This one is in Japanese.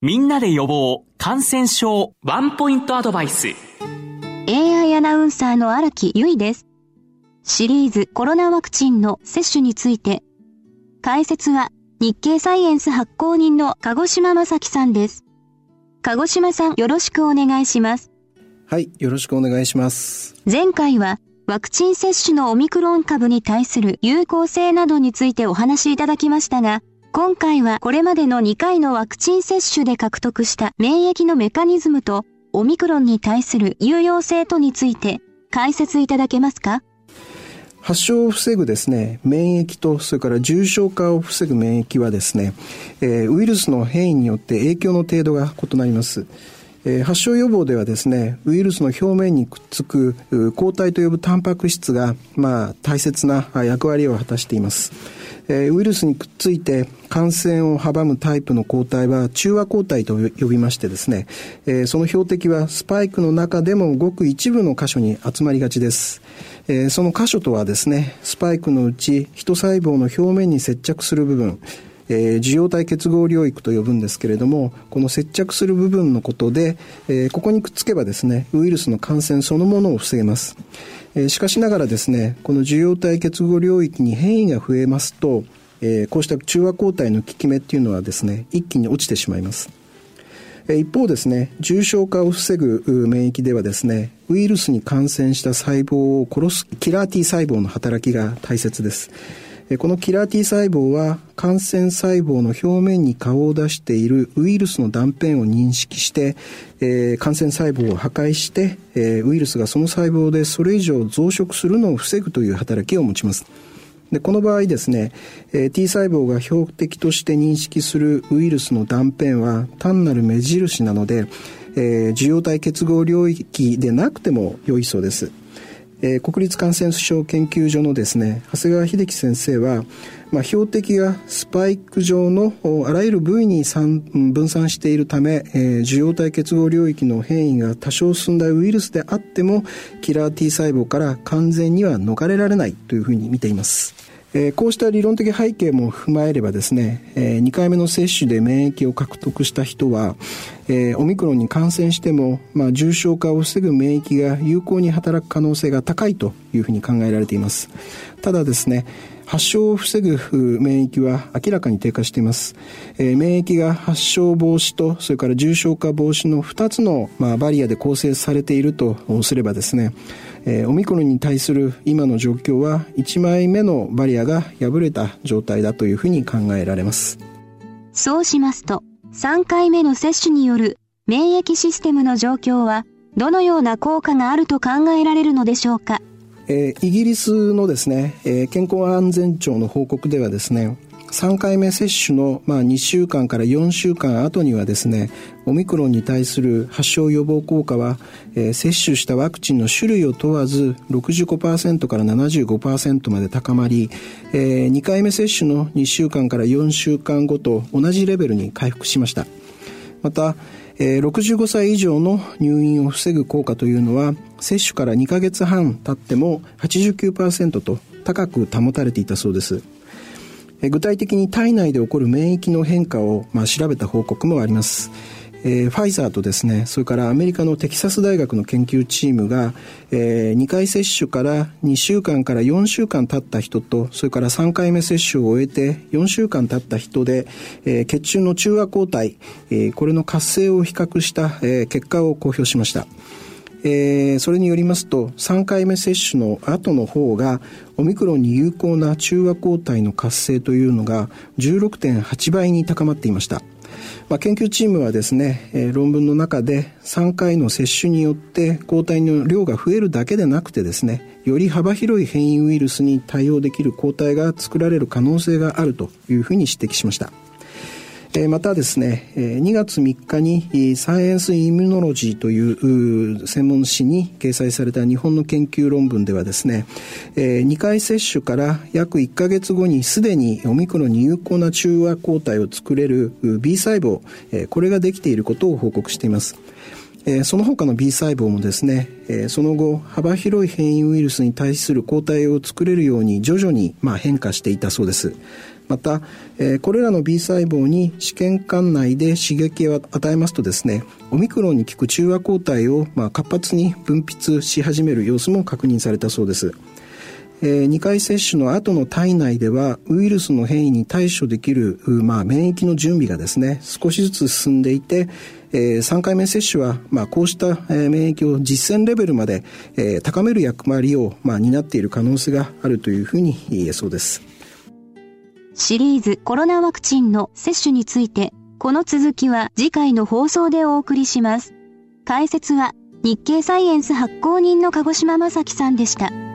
みんなで予防感染症ワンポイントアドバイス。AI アナウンサーの荒木由衣です。シリーズコロナワクチンの接種について。解説は日経サイエンス発行人の鹿児島正樹さんです。鹿児島さんよろしくお願いします。はいよろしくお願いします。前回はワクチン接種のオミクロン株に対する有効性などについてお話しいただきましたが今回はこれまでの2回のワクチン接種で獲得した免疫のメカニズムとオミクロンに対する有用性とについて解説いただけますか？発症を防ぐですね、免疫と、それから重症化を防ぐ免疫はですね、えー、ウイルスの変異によって影響の程度が異なります。え、発症予防ではですね、ウイルスの表面にくっつく抗体と呼ぶタンパク質が、まあ、大切な役割を果たしています。え、ウイルスにくっついて感染を阻むタイプの抗体は中和抗体と呼びましてですね、え、その標的はスパイクの中でもごく一部の箇所に集まりがちです。え、その箇所とはですね、スパイクのうち、人細胞の表面に接着する部分、えー、受容体結合領域と呼ぶんですけれども、この接着する部分のことで、えー、ここにくっつけばですね、ウイルスの感染そのものを防げます。えー、しかしながらですね、この受容体結合領域に変異が増えますと、えー、こうした中和抗体の効き目っていうのはですね、一気に落ちてしまいます。一方ですね、重症化を防ぐ免疫ではですね、ウイルスに感染した細胞を殺すキラー T 細胞の働きが大切です。このキラー T 細胞は感染細胞の表面に顔を出しているウイルスの断片を認識して、えー、感染細胞を破壊して、えー、ウイルスがその細胞でそれ以上増殖するのを防ぐという働きを持ちます。でこの場合ですね、えー、T 細胞が標的として認識するウイルスの断片は単なる目印なので、え、受容体結合領域でなくても良いそうです。えー、国立感染症研究所のですね長谷川秀樹先生は、まあ、標的がスパイク状のあらゆる部位に分散しているため、えー、受容体結合領域の変異が多少進んだウイルスであってもキラー T 細胞から完全には逃れられないというふうに見ています。こうした理論的背景も踏まえればですね、2回目の接種で免疫を獲得した人は、えー、オミクロンに感染しても、まあ、重症化を防ぐ免疫が有効に働く可能性が高いというふうに考えられていますただですね発症を防ぐ免疫は明らかに低下しています。えー、免疫が発症防止と、それから重症化防止の2つの、まあ、バリアで構成されているとすればですね、えー、オミクロンに対する今の状況は1枚目のバリアが破れた状態だというふうに考えられます。そうしますと、3回目の接種による免疫システムの状況はどのような効果があると考えられるのでしょうか？えー、イギリスのですね、えー、健康安全庁の報告ではですね、3回目接種の、まあ、2週間から4週間後にはですね、オミクロンに対する発症予防効果は、えー、接種したワクチンの種類を問わず65%から75%まで高まり、えー、2回目接種の2週間から4週間後と同じレベルに回復しました。また、えー、65歳以上の入院を防ぐ効果というのは接種から2ヶ月半経っても89%と高く保たれていたそうです。具体的に体内で起こる免疫の変化を、まあ、調べた報告もあります。えー、ファイザーとですねそれからアメリカのテキサス大学の研究チームが、えー、2回接種から2週間から4週間経った人とそれから3回目接種を終えて4週間経った人で、えー、血中の中和抗体、えー、これの活性を比較した、えー、結果を公表しました。えー、それによりますと3回目接種の後の方がオミクロンに有効な中和抗体の活性というのが16.8倍に高まっていました。まあ、研究チームはですね、えー、論文の中で3回の接種によって抗体の量が増えるだけでなくてですねより幅広い変異ウイルスに対応できる抗体が作られる可能性があるというふうに指摘しました。またですね、2月3日にサイエンスイミュノロジーという専門誌に掲載された日本の研究論文ではですね、2回接種から約1ヶ月後にすでにオミクロンに有効な中和抗体を作れる B 細胞、これができていることを報告しています。その他の B 細胞もですね、その後幅広い変異ウイルスに対する抗体を作れるように徐々に変化していたそうです。また、えー、これらの B 細胞に試験管内で刺激を与えますとですねオミクロンに効く中和抗体を、まあ、活発に分泌し始める様子も確認されたそうです。えー、2回接種の後の体内ではウイルスの変異に対処できる、まあ、免疫の準備がですね少しずつ進んでいて、えー、3回目接種は、まあ、こうした、免疫を実践レベルまで、えー、高める役割を、まあ、担っている可能性があるというふうに言えそうです。シリーズコロナワクチンの接種についてこの続きは次回の放送でお送りします解説は日経サイエンス発行人の鹿児島正樹さんでした。